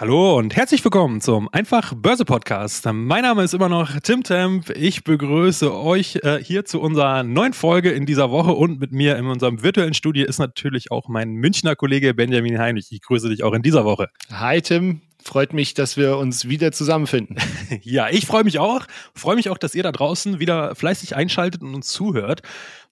Hallo und herzlich willkommen zum Einfach Börse Podcast. Mein Name ist immer noch Tim Temp. Ich begrüße euch äh, hier zu unserer neuen Folge in dieser Woche und mit mir in unserem virtuellen Studio ist natürlich auch mein Münchner Kollege Benjamin Heinrich. Ich grüße dich auch in dieser Woche. Hi Tim, freut mich, dass wir uns wieder zusammenfinden. ja, ich freue mich auch. Freue mich auch, dass ihr da draußen wieder fleißig einschaltet und uns zuhört.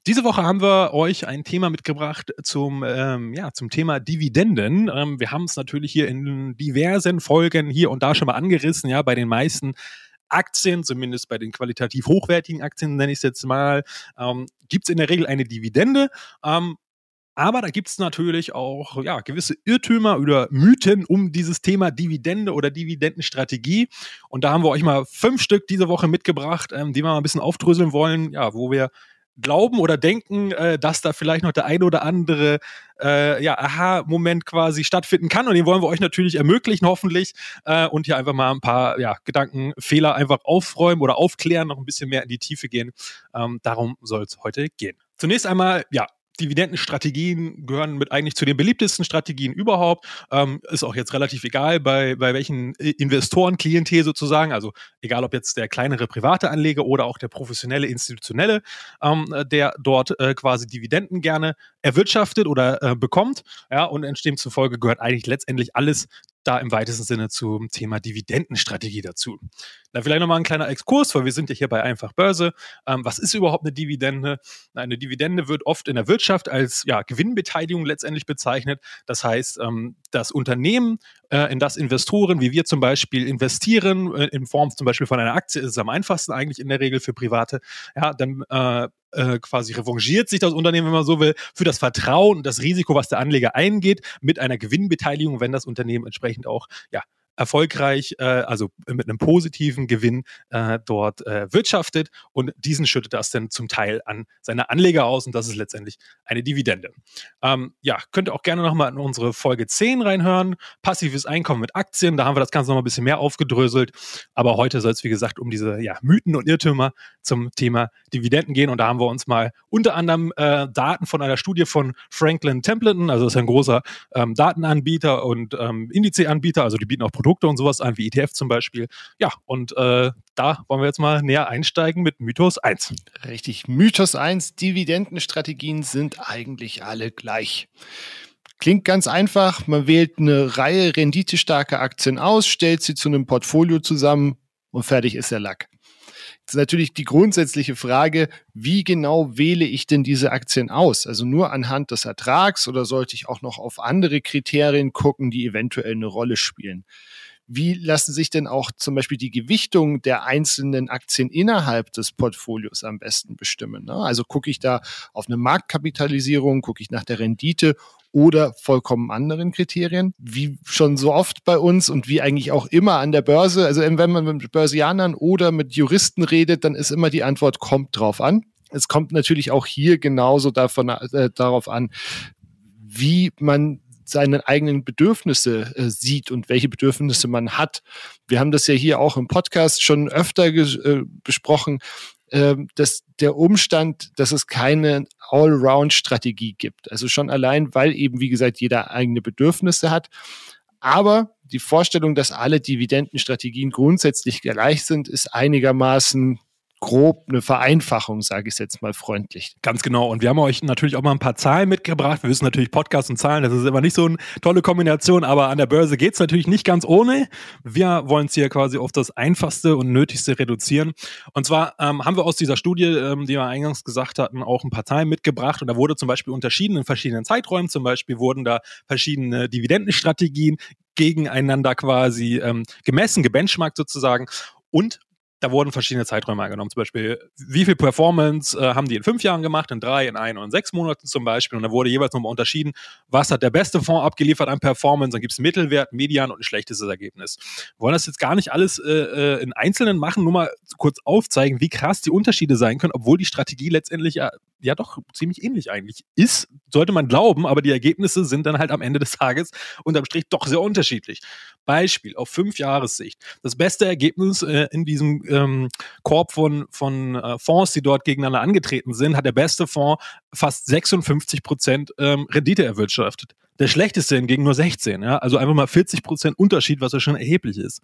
Diese Woche haben wir euch ein Thema mitgebracht zum, ähm, ja, zum Thema Dividenden. Ähm, wir haben es natürlich hier in diversen Folgen hier und da schon mal angerissen, ja, bei den meisten Aktien, zumindest bei den qualitativ hochwertigen Aktien, nenne ich es jetzt mal, ähm, gibt es in der Regel eine Dividende. Ähm, aber da gibt es natürlich auch ja, gewisse Irrtümer oder Mythen um dieses Thema Dividende oder Dividendenstrategie. Und da haben wir euch mal fünf Stück diese Woche mitgebracht, ähm, die wir mal ein bisschen aufdröseln wollen, ja, wo wir glauben oder denken, äh, dass da vielleicht noch der ein oder andere äh, ja, Aha-Moment quasi stattfinden kann. Und den wollen wir euch natürlich ermöglichen, hoffentlich. Äh, und hier einfach mal ein paar ja, Gedankenfehler einfach aufräumen oder aufklären, noch ein bisschen mehr in die Tiefe gehen. Ähm, darum soll es heute gehen. Zunächst einmal, ja, Dividendenstrategien gehören mit eigentlich zu den beliebtesten Strategien überhaupt. Ähm, ist auch jetzt relativ egal, bei, bei welchen Investoren, Klientel sozusagen, also egal ob jetzt der kleinere private Anleger oder auch der professionelle, institutionelle, ähm, der dort äh, quasi Dividenden gerne erwirtschaftet oder äh, bekommt. Ja, und entstehen zufolge gehört eigentlich letztendlich alles da im weitesten Sinne zum Thema Dividendenstrategie dazu. Da vielleicht nochmal ein kleiner Exkurs, weil wir sind ja hier bei Einfach Börse. Ähm, was ist überhaupt eine Dividende? Eine Dividende wird oft in der Wirtschaft als ja, Gewinnbeteiligung letztendlich bezeichnet. Das heißt, ähm, das Unternehmen, in das Investoren, wie wir zum Beispiel investieren, äh, in Form zum Beispiel von einer Aktie, ist es am einfachsten eigentlich in der Regel für Private, ja, dann äh, äh, quasi revanchiert sich das Unternehmen, wenn man so will, für das Vertrauen und das Risiko, was der Anleger eingeht, mit einer Gewinnbeteiligung, wenn das Unternehmen entsprechend auch ja, erfolgreich, äh, also mit einem positiven Gewinn äh, dort äh, wirtschaftet und diesen schüttet das dann zum Teil an seine Anleger aus und das ist letztendlich eine Dividende. Ähm, ja, könnt ihr auch gerne nochmal in unsere Folge 10 reinhören. Passives Einkommen mit Aktien, da haben wir das Ganze nochmal ein bisschen mehr aufgedröselt. Aber heute soll es, wie gesagt, um diese ja, Mythen und Irrtümer zum Thema Dividenden gehen und da haben wir uns mal unter anderem äh, Daten von einer Studie von Franklin Templeton, also das ist ein großer ähm, Datenanbieter und ähm, Indizeanbieter, also die bieten auch Produkte Produkte und sowas an, wie ETF zum Beispiel. Ja, und äh, da wollen wir jetzt mal näher einsteigen mit Mythos 1. Richtig, Mythos 1, Dividendenstrategien sind eigentlich alle gleich. Klingt ganz einfach, man wählt eine Reihe renditestarker Aktien aus, stellt sie zu einem Portfolio zusammen und fertig ist der Lack. Jetzt ist natürlich die grundsätzliche Frage, wie genau wähle ich denn diese Aktien aus? Also nur anhand des Ertrags oder sollte ich auch noch auf andere Kriterien gucken, die eventuell eine Rolle spielen? Wie lassen sich denn auch zum Beispiel die Gewichtung der einzelnen Aktien innerhalb des Portfolios am besten bestimmen? Ne? Also gucke ich da auf eine Marktkapitalisierung, gucke ich nach der Rendite oder vollkommen anderen Kriterien, wie schon so oft bei uns und wie eigentlich auch immer an der Börse. Also wenn man mit Börsianern oder mit Juristen redet, dann ist immer die Antwort, kommt drauf an. Es kommt natürlich auch hier genauso davon, äh, darauf an, wie man seine eigenen Bedürfnisse äh, sieht und welche Bedürfnisse man hat. Wir haben das ja hier auch im Podcast schon öfter äh, besprochen, äh, dass der Umstand, dass es keine Allround-Strategie gibt. Also schon allein, weil eben, wie gesagt, jeder eigene Bedürfnisse hat. Aber die Vorstellung, dass alle Dividendenstrategien grundsätzlich gleich sind, ist einigermaßen grob eine Vereinfachung, sage ich jetzt mal freundlich. Ganz genau. Und wir haben euch natürlich auch mal ein paar Zahlen mitgebracht. Wir wissen natürlich Podcast und Zahlen, das ist immer nicht so eine tolle Kombination, aber an der Börse geht es natürlich nicht ganz ohne. Wir wollen es hier quasi auf das Einfachste und Nötigste reduzieren. Und zwar ähm, haben wir aus dieser Studie, ähm, die wir eingangs gesagt hatten, auch ein paar Zahlen mitgebracht. Und da wurde zum Beispiel unterschieden in verschiedenen Zeiträumen. Zum Beispiel wurden da verschiedene Dividendenstrategien gegeneinander quasi ähm, gemessen, gebenchmarkt sozusagen. Und da wurden verschiedene Zeiträume eingenommen. Zum Beispiel, wie viel Performance äh, haben die in fünf Jahren gemacht, in drei, in ein und in sechs Monaten zum Beispiel. Und da wurde jeweils nochmal unterschieden, was hat der beste Fonds abgeliefert an Performance. Dann gibt es Mittelwert, Median und ein schlechtestes Ergebnis. Wir wollen das jetzt gar nicht alles äh, äh, in Einzelnen machen, nur mal kurz aufzeigen, wie krass die Unterschiede sein können, obwohl die Strategie letztendlich ja, ja doch ziemlich ähnlich eigentlich ist, sollte man glauben, aber die Ergebnisse sind dann halt am Ende des Tages unterm Strich doch sehr unterschiedlich. Beispiel auf fünf Jahressicht. Das beste Ergebnis äh, in diesem ähm, Korb von, von äh, Fonds, die dort gegeneinander angetreten sind, hat der beste Fonds fast 56 Prozent ähm, Rendite erwirtschaftet. Der schlechteste hingegen nur 16. Ja? Also einfach mal 40 Prozent Unterschied, was ja schon erheblich ist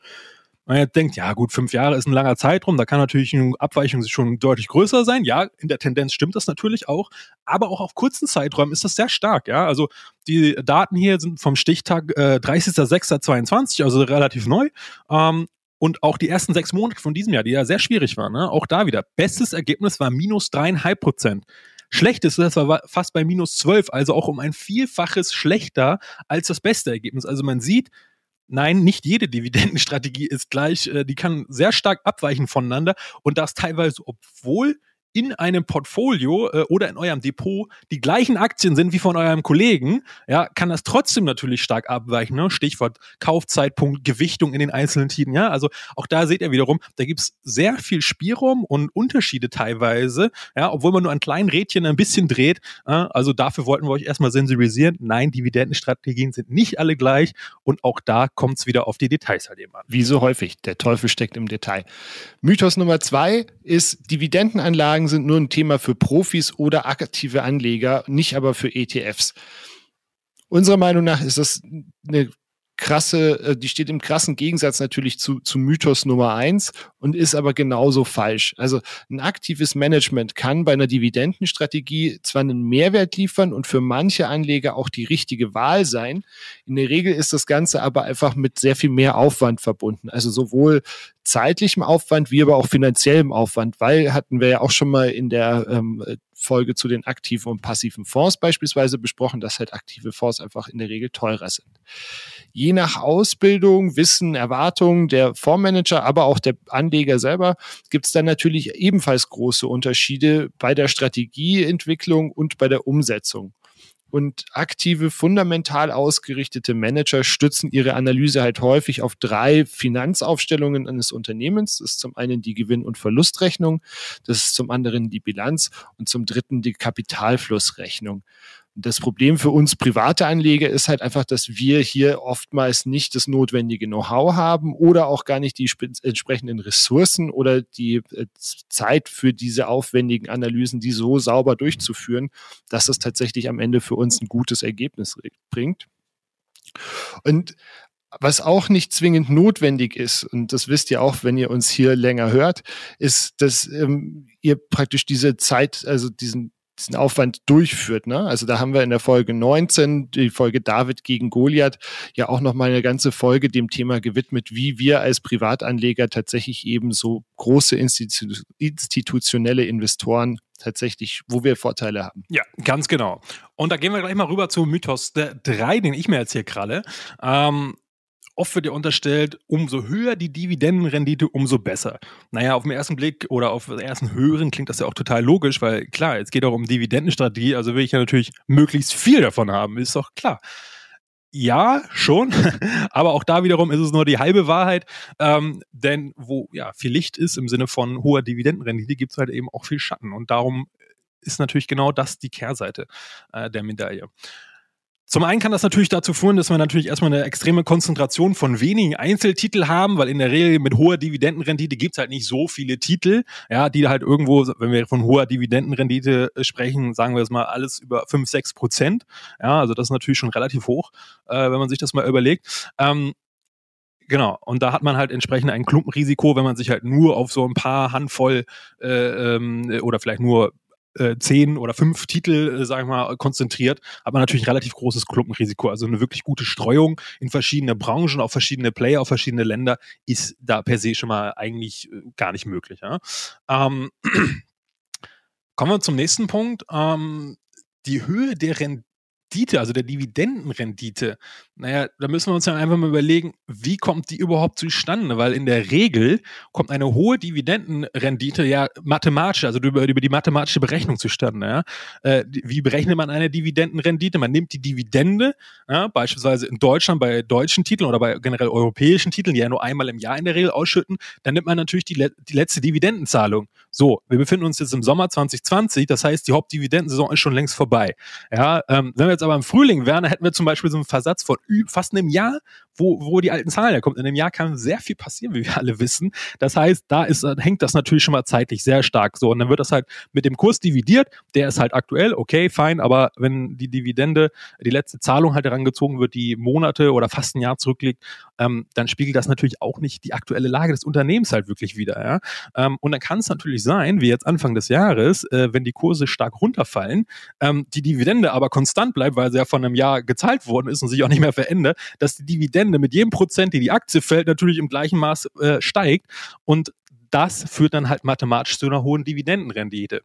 man denkt, ja gut, fünf Jahre ist ein langer Zeitraum, da kann natürlich eine Abweichung schon deutlich größer sein. Ja, in der Tendenz stimmt das natürlich auch, aber auch auf kurzen Zeiträumen ist das sehr stark. Ja, also die Daten hier sind vom Stichtag äh, 30.06.22, also relativ neu. Ähm, und auch die ersten sechs Monate von diesem Jahr, die ja sehr schwierig waren, ne? auch da wieder. Bestes Ergebnis war minus dreieinhalb Prozent. Schlechtestes war fast bei minus zwölf, also auch um ein Vielfaches schlechter als das beste Ergebnis. Also man sieht, nein, nicht jede Dividendenstrategie ist gleich. Äh, die kann sehr stark abweichen voneinander und das teilweise, obwohl in einem Portfolio äh, oder in eurem Depot die gleichen Aktien sind wie von eurem Kollegen, ja, kann das trotzdem natürlich stark abweichen. Ne? Stichwort Kaufzeitpunkt, Gewichtung in den einzelnen Titeln. Ja, also auch da seht ihr wiederum, da gibt's sehr viel Spielraum und Unterschiede teilweise. Ja, obwohl man nur ein kleines Rädchen ein bisschen dreht. Ja, also dafür wollten wir euch erstmal sensibilisieren. Nein, Dividendenstrategien sind nicht alle gleich und auch da kommt's wieder auf die Details halt eben an. Wie so häufig, der Teufel steckt im Detail. Mythos Nummer zwei ist Dividendenanlagen Anlagen sind nur ein Thema für Profis oder aktive Anleger, nicht aber für ETFs. Unserer Meinung nach ist das eine krasse, äh, die steht im krassen Gegensatz natürlich zu, zu Mythos Nummer eins und ist aber genauso falsch. Also ein aktives Management kann bei einer Dividendenstrategie zwar einen Mehrwert liefern und für manche Anleger auch die richtige Wahl sein. In der Regel ist das Ganze aber einfach mit sehr viel mehr Aufwand verbunden. Also sowohl zeitlichem Aufwand wie aber auch finanziellem Aufwand, weil hatten wir ja auch schon mal in der ähm, Folge zu den aktiven und passiven Fonds beispielsweise besprochen, dass halt aktive Fonds einfach in der Regel teurer sind. Je nach Ausbildung, Wissen, Erwartungen der Fondsmanager, aber auch der Anleger selber, gibt es dann natürlich ebenfalls große Unterschiede bei der Strategieentwicklung und bei der Umsetzung. Und aktive, fundamental ausgerichtete Manager stützen ihre Analyse halt häufig auf drei Finanzaufstellungen eines Unternehmens. Das ist zum einen die Gewinn- und Verlustrechnung, das ist zum anderen die Bilanz und zum dritten die Kapitalflussrechnung. Das Problem für uns private Anleger ist halt einfach, dass wir hier oftmals nicht das notwendige Know-how haben oder auch gar nicht die entsprechenden Ressourcen oder die äh, Zeit für diese aufwendigen Analysen, die so sauber durchzuführen, dass das tatsächlich am Ende für uns ein gutes Ergebnis bringt. Und was auch nicht zwingend notwendig ist, und das wisst ihr auch, wenn ihr uns hier länger hört, ist, dass ähm, ihr praktisch diese Zeit, also diesen diesen Aufwand durchführt. Ne? Also da haben wir in der Folge 19, die Folge David gegen Goliath, ja auch nochmal eine ganze Folge dem Thema gewidmet, wie wir als Privatanleger tatsächlich eben so große Institu institutionelle Investoren tatsächlich, wo wir Vorteile haben. Ja, ganz genau. Und da gehen wir gleich mal rüber zu Mythos 3, den ich mir jetzt hier kralle. Ähm, Oft wird ja unterstellt, umso höher die Dividendenrendite, umso besser. Naja, auf den ersten Blick oder auf den ersten Hören klingt das ja auch total logisch, weil klar, es geht auch um Dividendenstrategie, also will ich ja natürlich möglichst viel davon haben, ist doch klar. Ja, schon, aber auch da wiederum ist es nur die halbe Wahrheit, ähm, denn wo ja viel Licht ist im Sinne von hoher Dividendenrendite, gibt es halt eben auch viel Schatten und darum ist natürlich genau das die Kehrseite äh, der Medaille. Zum einen kann das natürlich dazu führen, dass wir natürlich erstmal eine extreme Konzentration von wenigen Einzeltitel haben, weil in der Regel mit hoher Dividendenrendite gibt's halt nicht so viele Titel, ja, die halt irgendwo, wenn wir von hoher Dividendenrendite sprechen, sagen wir es mal alles über 5, 6 Prozent. Ja, also das ist natürlich schon relativ hoch, äh, wenn man sich das mal überlegt. Ähm, Genau, und da hat man halt entsprechend ein Klumpenrisiko, wenn man sich halt nur auf so ein paar Handvoll äh, ähm, oder vielleicht nur äh, zehn oder fünf Titel, äh, sagen wir mal, konzentriert, hat man natürlich ein relativ großes Klumpenrisiko. Also eine wirklich gute Streuung in verschiedene Branchen, auf verschiedene Player, auf verschiedene Länder ist da per se schon mal eigentlich äh, gar nicht möglich. Ja? Ähm, kommen wir zum nächsten Punkt. Ähm, die Höhe der Rendite Rendite, also der Dividendenrendite, naja, da müssen wir uns ja einfach mal überlegen, wie kommt die überhaupt zustande? Weil in der Regel kommt eine hohe Dividendenrendite ja mathematisch, also über, über die mathematische Berechnung zustande. Ja? Äh, wie berechnet man eine Dividendenrendite? Man nimmt die Dividende, ja, beispielsweise in Deutschland bei deutschen Titeln oder bei generell europäischen Titeln, die ja nur einmal im Jahr in der Regel ausschütten, dann nimmt man natürlich die, die letzte Dividendenzahlung. So, wir befinden uns jetzt im Sommer 2020, das heißt, die Hauptdividendensaison ist schon längst vorbei. Ja, ähm, wenn wir jetzt aber im Frühling wären, dann hätten wir zum Beispiel so einen Versatz von fast einem Jahr, wo, wo die alten Zahlen herkommen. In einem Jahr kann sehr viel passieren, wie wir alle wissen. Das heißt, da ist, hängt das natürlich schon mal zeitlich sehr stark so. Und dann wird das halt mit dem Kurs dividiert. Der ist halt aktuell, okay, fein, aber wenn die Dividende, die letzte Zahlung halt herangezogen wird, die Monate oder fast ein Jahr zurückliegt, ähm, dann spiegelt das natürlich auch nicht die aktuelle Lage des Unternehmens halt wirklich wieder. Ja? Ähm, und dann kann es natürlich sein, wie jetzt Anfang des Jahres, äh, wenn die Kurse stark runterfallen, ähm, die Dividende aber konstant bleibt, weil sie ja von einem Jahr gezahlt worden ist und sich auch nicht mehr verändert, dass die Dividende mit jedem Prozent, die die Aktie fällt, natürlich im gleichen Maß äh, steigt. Und das führt dann halt mathematisch zu einer hohen Dividendenrendite.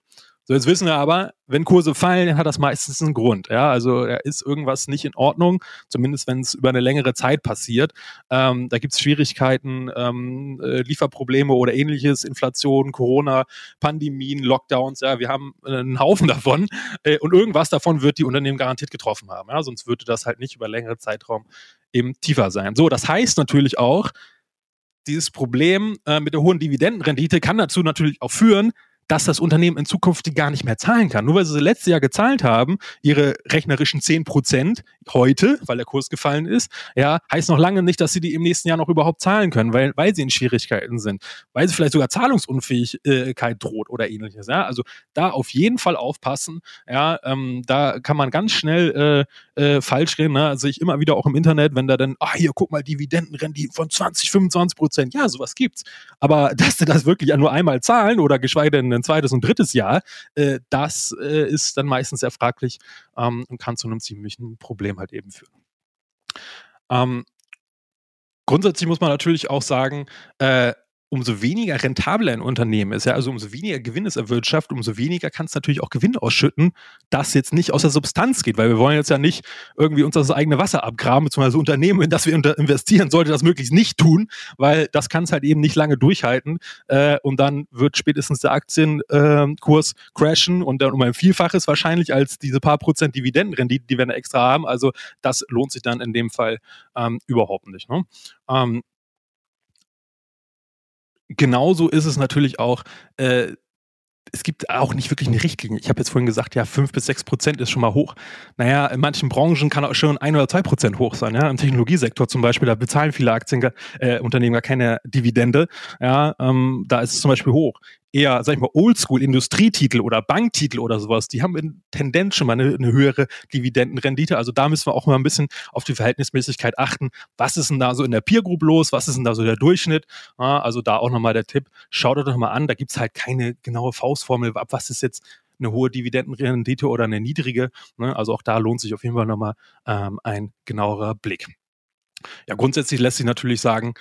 So, jetzt wissen wir aber, wenn Kurse fallen, dann hat das meistens einen Grund. Ja, also da ist irgendwas nicht in Ordnung, zumindest wenn es über eine längere Zeit passiert. Ähm, da gibt es Schwierigkeiten, ähm, äh, Lieferprobleme oder ähnliches, Inflation, Corona, Pandemien, Lockdowns. Ja, wir haben äh, einen Haufen davon äh, und irgendwas davon wird die Unternehmen garantiert getroffen haben. Ja, sonst würde das halt nicht über längere Zeitraum eben tiefer sein. So, das heißt natürlich auch, dieses Problem äh, mit der hohen Dividendenrendite kann dazu natürlich auch führen, dass das Unternehmen in Zukunft die gar nicht mehr zahlen kann. Nur weil sie letztes Jahr gezahlt haben, ihre rechnerischen 10 Prozent heute, weil der Kurs gefallen ist, ja, heißt noch lange nicht, dass sie die im nächsten Jahr noch überhaupt zahlen können, weil, weil sie in Schwierigkeiten sind, weil sie vielleicht sogar Zahlungsunfähigkeit droht oder ähnliches. Ja, also da auf jeden Fall aufpassen. Ja, ähm, da kann man ganz schnell äh, äh, falsch reden. Ne? Also ich immer wieder auch im Internet, wenn da dann, ah, hier, guck mal, Dividendenrenditen von 20, 25 Prozent. Ja, sowas gibt's. Aber dass sie das wirklich nur einmal zahlen oder geschweige denn ein zweites und drittes Jahr, äh, das äh, ist dann meistens sehr fraglich ähm, und kann zu einem ziemlichen Problem halt eben führen. Ähm, grundsätzlich muss man natürlich auch sagen, äh, umso weniger rentabel ein Unternehmen ist, ja, also umso weniger Gewinn es erwirtschaftet, umso weniger kann es natürlich auch Gewinn ausschütten, das jetzt nicht aus der Substanz geht, weil wir wollen jetzt ja nicht irgendwie uns das eigene Wasser abgraben, beziehungsweise Unternehmen, in das wir investieren, sollte das möglichst nicht tun, weil das kann es halt eben nicht lange durchhalten äh, und dann wird spätestens der Aktienkurs äh, crashen und dann um ein Vielfaches wahrscheinlich als diese paar Prozent Dividendenrendite, die wir da extra haben, also das lohnt sich dann in dem Fall ähm, überhaupt nicht. Ne? Ähm, genauso ist es natürlich auch, äh, es gibt auch nicht wirklich eine Richtlinie. Ich habe jetzt vorhin gesagt, ja, fünf bis sechs Prozent ist schon mal hoch. Naja, in manchen Branchen kann auch schon ein oder zwei Prozent hoch sein. Ja? Im Technologiesektor zum Beispiel, da bezahlen viele Aktienunternehmen äh, gar keine Dividende. Ja, ähm, da ist es zum Beispiel hoch eher, sag ich mal, Oldschool-Industrietitel oder Banktitel oder sowas, die haben in Tendenz schon mal eine, eine, höhere Dividendenrendite. Also da müssen wir auch mal ein bisschen auf die Verhältnismäßigkeit achten. Was ist denn da so in der Peer Group los? Was ist denn da so der Durchschnitt? Ja, also da auch nochmal der Tipp, schaut euch doch mal an, da gibt's halt keine genaue Faustformel, ab was ist jetzt eine hohe Dividendenrendite oder eine niedrige. Ne? Also auch da lohnt sich auf jeden Fall nochmal ähm, ein genauerer Blick. Ja, grundsätzlich lässt sich natürlich sagen,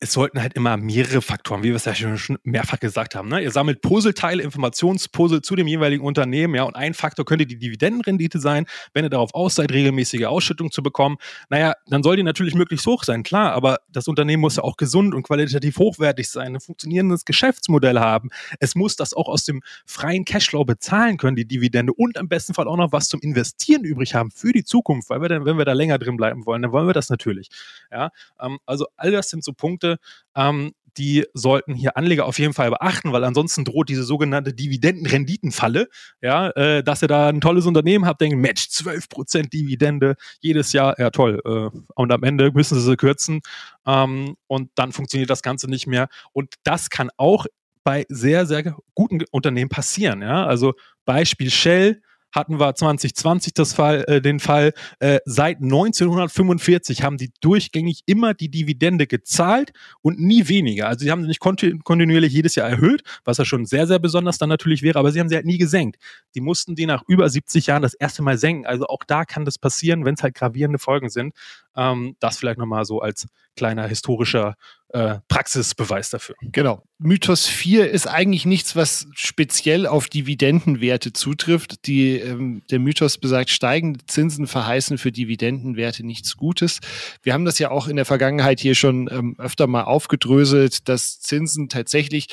es sollten halt immer mehrere Faktoren, wie wir es ja schon mehrfach gesagt haben. Ne? Ihr sammelt Puzzleteile, Informationspuzzle zu dem jeweiligen Unternehmen, ja, und ein Faktor könnte die Dividendenrendite sein, wenn ihr darauf aus seid, regelmäßige Ausschüttung zu bekommen. Naja, dann soll die natürlich möglichst hoch sein, klar, aber das Unternehmen muss ja auch gesund und qualitativ hochwertig sein, ein funktionierendes Geschäftsmodell haben. Es muss das auch aus dem freien Cashflow bezahlen können, die Dividende, und im besten Fall auch noch was zum Investieren übrig haben für die Zukunft, weil wir dann, wenn wir da länger drin bleiben wollen, dann wollen wir das natürlich. Ja, ähm, also all das sind so Punkte, Punkte, ähm, die sollten hier Anleger auf jeden Fall beachten, weil ansonsten droht diese sogenannte Dividendenrenditenfalle, ja, äh, dass ihr da ein tolles Unternehmen habt, denken, Match, 12% Dividende jedes Jahr, ja toll, äh, und am Ende müssen sie sie kürzen ähm, und dann funktioniert das Ganze nicht mehr. Und das kann auch bei sehr, sehr guten Unternehmen passieren, ja, also Beispiel Shell, hatten wir 2020 das Fall, äh, den Fall, äh, seit 1945 haben die durchgängig immer die Dividende gezahlt und nie weniger. Also sie haben sie nicht kontinu kontinuierlich jedes Jahr erhöht, was ja schon sehr, sehr besonders dann natürlich wäre, aber sie haben sie halt nie gesenkt. Die mussten die nach über 70 Jahren das erste Mal senken. Also auch da kann das passieren, wenn es halt gravierende Folgen sind. Ähm, das vielleicht nochmal so als kleiner historischer äh, Praxisbeweis dafür. Genau. Mythos 4 ist eigentlich nichts, was speziell auf Dividendenwerte zutrifft. Die, ähm, der Mythos besagt, steigende Zinsen verheißen für Dividendenwerte nichts Gutes. Wir haben das ja auch in der Vergangenheit hier schon ähm, öfter mal aufgedröselt, dass Zinsen tatsächlich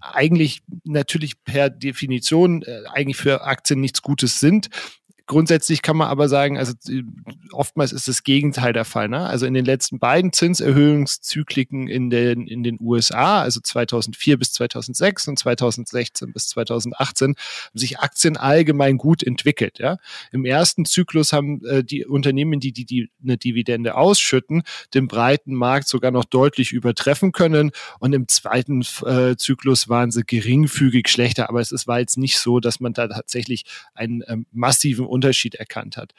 eigentlich natürlich per Definition äh, eigentlich für Aktien nichts Gutes sind. Grundsätzlich kann man aber sagen, also äh, oftmals ist das Gegenteil der Fall. Ne? Also in den letzten beiden Zinserhöhungszykliken in den, in den USA, also 2004 bis 2006 und 2016 bis 2018, haben sich Aktien allgemein gut entwickelt. Ja? Im ersten Zyklus haben äh, die Unternehmen, die, die, die eine Dividende ausschütten, den breiten Markt sogar noch deutlich übertreffen können. Und im zweiten äh, Zyklus waren sie geringfügig schlechter. Aber es ist, war jetzt nicht so, dass man da tatsächlich einen ähm, massiven Unterschied erkannt hat.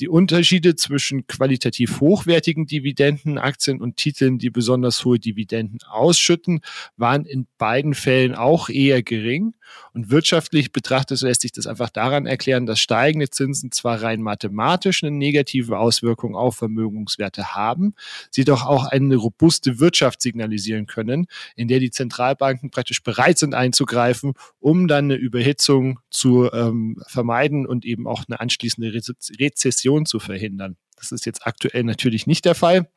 Die Unterschiede zwischen qualitativ hochwertigen Dividendenaktien und Titeln, die besonders hohe Dividenden ausschütten, waren in beiden Fällen auch eher gering. Und wirtschaftlich betrachtet lässt sich das einfach daran erklären, dass steigende Zinsen zwar rein mathematisch eine negative Auswirkung auf Vermögenswerte haben, sie doch auch eine robuste Wirtschaft signalisieren können, in der die Zentralbanken praktisch bereit sind einzugreifen, um dann eine Überhitzung zu ähm, vermeiden und eben auch eine anschließende Rezession zu verhindern. Das ist jetzt aktuell natürlich nicht der Fall.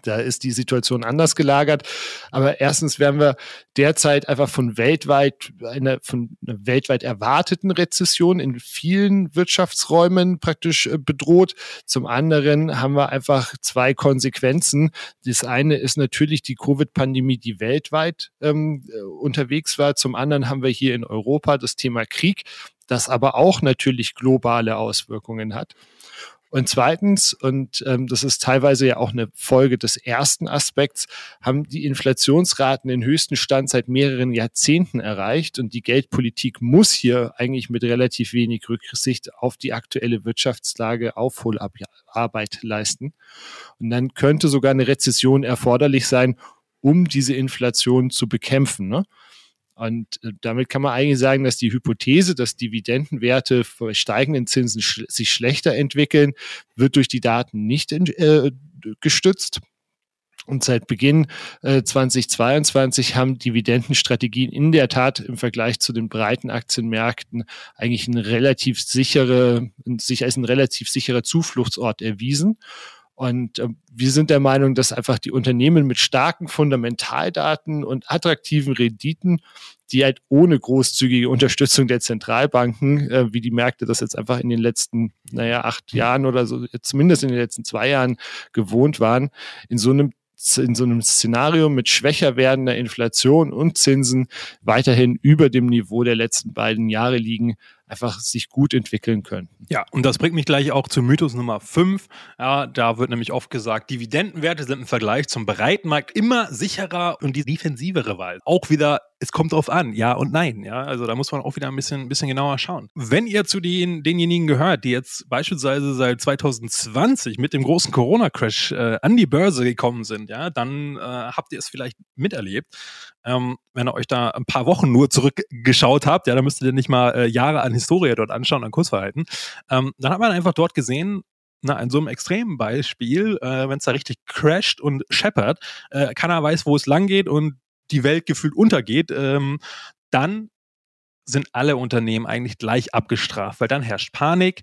Da ist die Situation anders gelagert. Aber erstens werden wir derzeit einfach von weltweit, einer, von einer weltweit erwarteten Rezession in vielen Wirtschaftsräumen praktisch äh, bedroht. Zum anderen haben wir einfach zwei Konsequenzen. Das eine ist natürlich die Covid-Pandemie, die weltweit ähm, äh, unterwegs war. Zum anderen haben wir hier in Europa das Thema Krieg, das aber auch natürlich globale Auswirkungen hat. Und zweitens, und ähm, das ist teilweise ja auch eine Folge des ersten Aspekts, haben die Inflationsraten den höchsten Stand seit mehreren Jahrzehnten erreicht. Und die Geldpolitik muss hier eigentlich mit relativ wenig Rücksicht auf die aktuelle Wirtschaftslage Aufholarbeit leisten. Und dann könnte sogar eine Rezession erforderlich sein, um diese Inflation zu bekämpfen. Ne? Und äh, damit kann man eigentlich sagen, dass die Hypothese, dass Dividendenwerte bei steigenden Zinsen sch sich schlechter entwickeln, wird durch die Daten nicht äh, gestützt. Und seit Beginn äh, 2022 haben Dividendenstrategien in der Tat im Vergleich zu den breiten Aktienmärkten eigentlich ein relativ sichere, sich als ein relativ sicherer Zufluchtsort erwiesen. Und äh, wir sind der Meinung, dass einfach die Unternehmen mit starken Fundamentaldaten und attraktiven Renditen, die halt ohne großzügige Unterstützung der Zentralbanken, äh, wie die Märkte das jetzt einfach in den letzten, naja, acht Jahren oder so, zumindest in den letzten zwei Jahren gewohnt waren, in so einem in so einem Szenario mit schwächer werdender Inflation und Zinsen weiterhin über dem Niveau der letzten beiden Jahre liegen, einfach sich gut entwickeln können. Ja, und das bringt mich gleich auch zu Mythos Nummer 5. Ja, da wird nämlich oft gesagt, Dividendenwerte sind im Vergleich zum Breitenmarkt immer sicherer und die defensivere Wahl. Auch wieder, es kommt drauf an, ja und nein. Ja, also da muss man auch wieder ein bisschen, bisschen genauer schauen. Wenn ihr zu den, denjenigen gehört, die jetzt beispielsweise seit 2020 mit dem großen Corona-Crash äh, an die Börse gekommen sind, ja, dann äh, habt ihr es vielleicht miterlebt. Ähm, wenn ihr euch da ein paar Wochen nur zurückgeschaut habt, ja, dann müsstet ihr nicht mal äh, Jahre an Historie dort anschauen, an Kursverhalten. Ähm, dann hat man einfach dort gesehen, na, in so einem extremen Beispiel, äh, wenn es da richtig crasht und scheppert, äh, keiner weiß, wo es lang geht und die Welt gefühlt untergeht, ähm, dann sind alle Unternehmen eigentlich gleich abgestraft, weil dann herrscht Panik,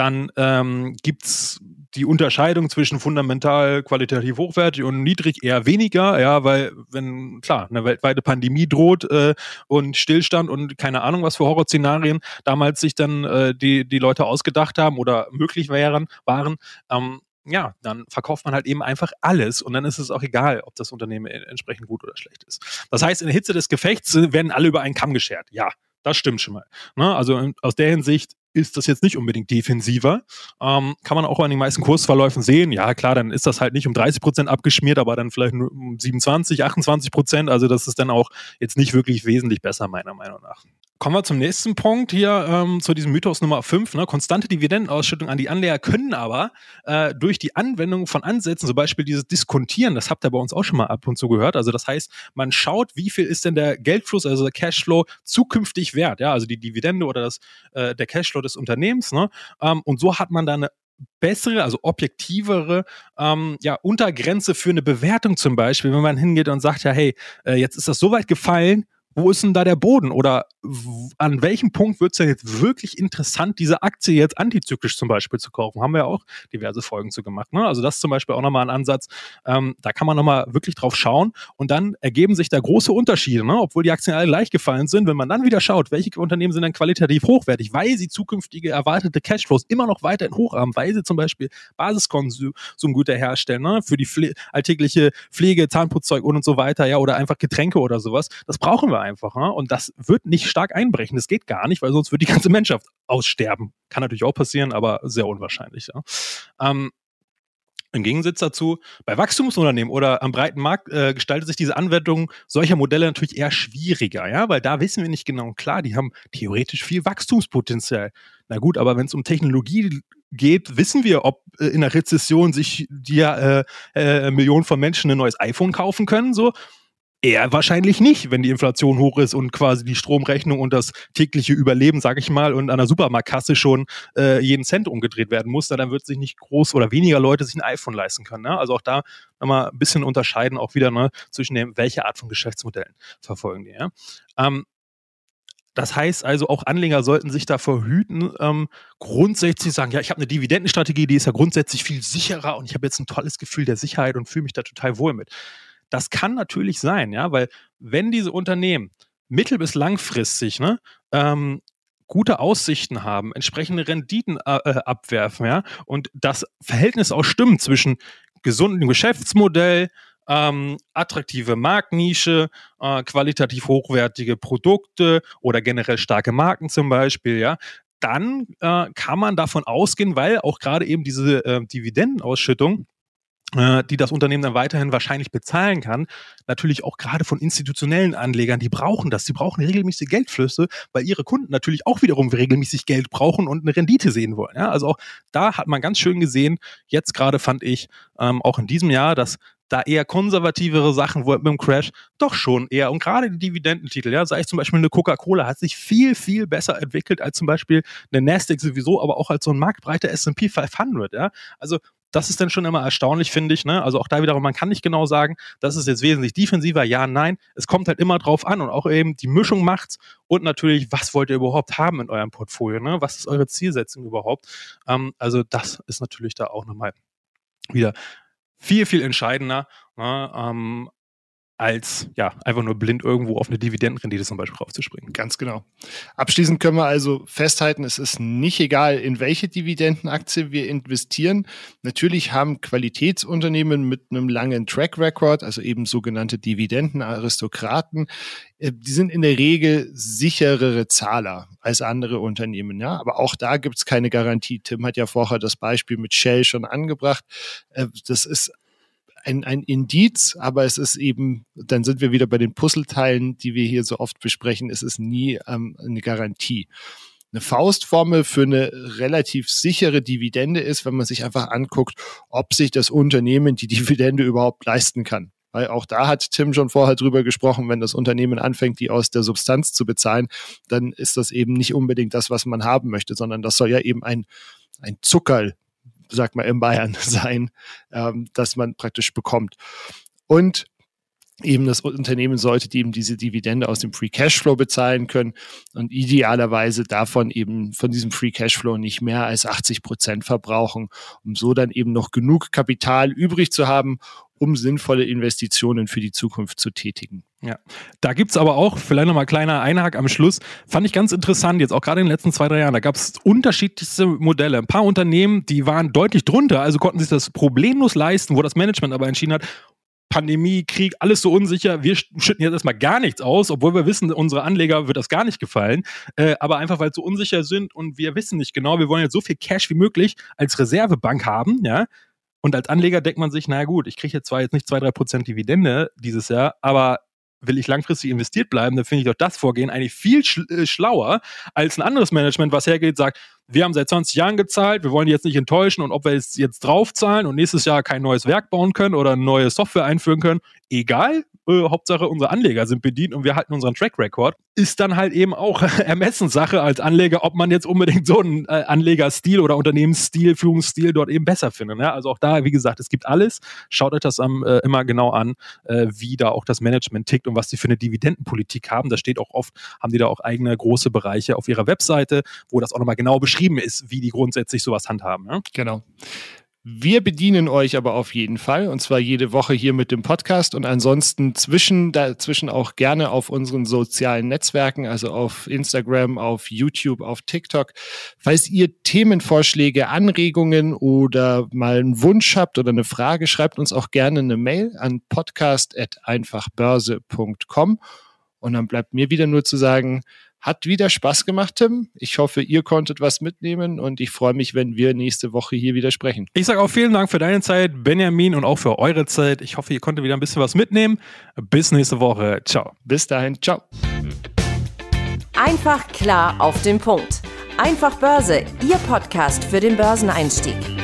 dann ähm, gibt es die Unterscheidung zwischen fundamental qualitativ hochwertig und niedrig eher weniger, ja, weil wenn, klar, eine weltweite Pandemie droht äh, und Stillstand und keine Ahnung, was für Horrorszenarien damals sich dann äh, die, die Leute ausgedacht haben oder möglich wären, waren, ähm, ja, dann verkauft man halt eben einfach alles und dann ist es auch egal, ob das Unternehmen entsprechend gut oder schlecht ist. Das heißt, in der Hitze des Gefechts werden alle über einen Kamm geschert. Ja, das stimmt schon mal. Ne? Also aus der Hinsicht ist das jetzt nicht unbedingt defensiver. Ähm, kann man auch an den meisten Kursverläufen sehen. Ja, klar, dann ist das halt nicht um 30 Prozent abgeschmiert, aber dann vielleicht nur um 27, 28 Prozent. Also das ist dann auch jetzt nicht wirklich wesentlich besser, meiner Meinung nach. Kommen wir zum nächsten Punkt hier, ähm, zu diesem Mythos Nummer 5. Ne? Konstante Dividendenausschüttung an die Anleger können aber äh, durch die Anwendung von Ansätzen, zum Beispiel dieses Diskontieren, das habt ihr bei uns auch schon mal ab und zu gehört. Also das heißt, man schaut, wie viel ist denn der Geldfluss, also der Cashflow zukünftig wert, ja, also die Dividende oder das, äh, der Cashflow des Unternehmens. Ne? Ähm, und so hat man dann eine bessere, also objektivere ähm, ja, Untergrenze für eine Bewertung zum Beispiel, wenn man hingeht und sagt, ja, hey, äh, jetzt ist das so weit gefallen, wo ist denn da der Boden? Oder an welchem Punkt wird es denn jetzt wirklich interessant, diese Aktie jetzt antizyklisch zum Beispiel zu kaufen? Haben wir ja auch diverse Folgen zu gemacht. Ne? Also das ist zum Beispiel auch nochmal ein Ansatz. Ähm, da kann man nochmal wirklich drauf schauen und dann ergeben sich da große Unterschiede, ne? obwohl die Aktien alle leicht gefallen sind. Wenn man dann wieder schaut, welche Unternehmen sind dann qualitativ hochwertig, weil sie zukünftige erwartete Cashflows immer noch weiterhin hoch haben, weil sie zum Beispiel Basiskonsumgüter herstellen, ne? für die Pfle alltägliche Pflege, Zahnputzzeug und, und so weiter, ja, oder einfach Getränke oder sowas. Das brauchen wir einfach. Ne? Und das wird nicht stark einbrechen. Das geht gar nicht, weil sonst wird die ganze Menschheit aussterben. Kann natürlich auch passieren, aber sehr unwahrscheinlich. Ja? Ähm, im Gegensatz dazu, bei Wachstumsunternehmen oder am breiten Markt äh, gestaltet sich diese Anwendung solcher Modelle natürlich eher schwieriger, ja, weil da wissen wir nicht genau. Klar, die haben theoretisch viel Wachstumspotenzial. Na gut, aber wenn es um Technologie geht, wissen wir, ob äh, in einer Rezession sich die äh, äh, Millionen von Menschen ein neues iPhone kaufen können. So, Eher wahrscheinlich nicht, wenn die Inflation hoch ist und quasi die Stromrechnung und das tägliche Überleben, sag ich mal, und an der Supermarktkasse schon äh, jeden Cent umgedreht werden muss, dann wird sich nicht groß oder weniger Leute sich ein iPhone leisten können. Ne? Also auch da nochmal ein bisschen unterscheiden, auch wieder ne, zwischen dem, welche Art von Geschäftsmodellen verfolgen die. Ja? Ähm, das heißt also, auch Anleger sollten sich davor hüten, ähm, grundsätzlich sagen, ja, ich habe eine Dividendenstrategie, die ist ja grundsätzlich viel sicherer und ich habe jetzt ein tolles Gefühl der Sicherheit und fühle mich da total wohl mit. Das kann natürlich sein, ja, weil wenn diese Unternehmen mittel- bis langfristig ne, ähm, gute Aussichten haben, entsprechende Renditen äh, äh, abwerfen, ja, und das Verhältnis auch stimmt zwischen gesundem Geschäftsmodell, ähm, attraktive Marktnische, äh, qualitativ hochwertige Produkte oder generell starke Marken zum Beispiel, ja, dann äh, kann man davon ausgehen, weil auch gerade eben diese äh, Dividendenausschüttung die das Unternehmen dann weiterhin wahrscheinlich bezahlen kann, natürlich auch gerade von institutionellen Anlegern, die brauchen das, die brauchen regelmäßige Geldflüsse, weil ihre Kunden natürlich auch wiederum regelmäßig Geld brauchen und eine Rendite sehen wollen. Ja, also auch da hat man ganz schön gesehen, jetzt gerade fand ich ähm, auch in diesem Jahr, dass da eher konservativere Sachen wo mit dem Crash doch schon eher und gerade die Dividendentitel, ja, sage ich zum Beispiel eine Coca-Cola hat sich viel viel besser entwickelt als zum Beispiel eine Nasdaq sowieso, aber auch als so ein marktbreiter S&P 500, ja, also das ist dann schon immer erstaunlich, finde ich. Ne? Also auch da wiederum, man kann nicht genau sagen, das ist jetzt wesentlich defensiver. Ja, nein. Es kommt halt immer drauf an und auch eben die Mischung macht's und natürlich, was wollt ihr überhaupt haben in eurem Portfolio? Ne? Was ist eure Zielsetzung überhaupt? Ähm, also das ist natürlich da auch nochmal wieder viel, viel entscheidender. Ne? Ähm, als ja einfach nur blind irgendwo auf eine Dividendenrendite zum Beispiel raufzuspringen. Ganz genau. Abschließend können wir also festhalten, es ist nicht egal, in welche Dividendenaktie wir investieren. Natürlich haben Qualitätsunternehmen mit einem langen Track Record, also eben sogenannte Dividendenaristokraten, äh, die sind in der Regel sicherere Zahler als andere Unternehmen. Ja, aber auch da gibt es keine Garantie. Tim hat ja vorher das Beispiel mit Shell schon angebracht. Äh, das ist ein, ein Indiz, aber es ist eben, dann sind wir wieder bei den Puzzleteilen, die wir hier so oft besprechen, es ist nie ähm, eine Garantie. Eine Faustformel für eine relativ sichere Dividende ist, wenn man sich einfach anguckt, ob sich das Unternehmen die Dividende überhaupt leisten kann. Weil auch da hat Tim schon vorher drüber gesprochen, wenn das Unternehmen anfängt, die aus der Substanz zu bezahlen, dann ist das eben nicht unbedingt das, was man haben möchte, sondern das soll ja eben ein, ein Zuckerl sagt man, in Bayern sein, ähm, dass man praktisch bekommt. Und eben das Unternehmen sollte eben diese Dividende aus dem Free Cashflow bezahlen können und idealerweise davon eben von diesem Free Cashflow nicht mehr als 80 Prozent verbrauchen, um so dann eben noch genug Kapital übrig zu haben, um sinnvolle Investitionen für die Zukunft zu tätigen. Ja, da gibt's aber auch, vielleicht nochmal kleiner Einhag am Schluss, fand ich ganz interessant, jetzt auch gerade in den letzten zwei, drei Jahren, da gab's unterschiedlichste Modelle. Ein paar Unternehmen, die waren deutlich drunter, also konnten sich das problemlos leisten, wo das Management aber entschieden hat, Pandemie, Krieg, alles so unsicher. Wir schütten jetzt erstmal gar nichts aus, obwohl wir wissen, unsere Anleger wird das gar nicht gefallen. Äh, aber einfach, weil sie so unsicher sind und wir wissen nicht genau, wir wollen jetzt so viel Cash wie möglich als Reservebank haben, ja, und als Anleger denkt man sich, naja gut, ich kriege jetzt zwar jetzt nicht 2-3% Dividende dieses Jahr, aber will ich langfristig investiert bleiben, dann finde ich doch das Vorgehen eigentlich viel äh, schlauer als ein anderes Management, was hergeht, sagt, wir haben seit 20 Jahren gezahlt, wir wollen die jetzt nicht enttäuschen und ob wir jetzt, jetzt draufzahlen und nächstes Jahr kein neues Werk bauen können oder neue Software einführen können, egal, äh, Hauptsache unsere Anleger sind bedient und wir halten unseren Track Record, ist dann halt eben auch Ermessenssache als Anleger, ob man jetzt unbedingt so einen äh, Anlegerstil oder Unternehmensstil, Führungsstil dort eben besser findet. Ne? Also auch da, wie gesagt, es gibt alles. Schaut euch das am, äh, immer genau an, äh, wie da auch das Management tickt und was die für eine Dividendenpolitik haben. Da steht auch oft, haben die da auch eigene große Bereiche auf ihrer Webseite, wo das auch nochmal genau beschrieben ist, wie die grundsätzlich sowas handhaben. Ne? Genau. Wir bedienen euch aber auf jeden Fall und zwar jede Woche hier mit dem Podcast und ansonsten zwischen, dazwischen auch gerne auf unseren sozialen Netzwerken, also auf Instagram, auf YouTube, auf TikTok. Falls ihr Themenvorschläge, Anregungen oder mal einen Wunsch habt oder eine Frage, schreibt uns auch gerne eine Mail an podcast.einfachbörse.com und dann bleibt mir wieder nur zu sagen, hat wieder Spaß gemacht, Tim. Ich hoffe, ihr konntet was mitnehmen und ich freue mich, wenn wir nächste Woche hier wieder sprechen. Ich sage auch vielen Dank für deine Zeit, Benjamin, und auch für eure Zeit. Ich hoffe, ihr konntet wieder ein bisschen was mitnehmen. Bis nächste Woche. Ciao. Bis dahin. Ciao. Einfach klar auf den Punkt. Einfach Börse, Ihr Podcast für den Börseneinstieg.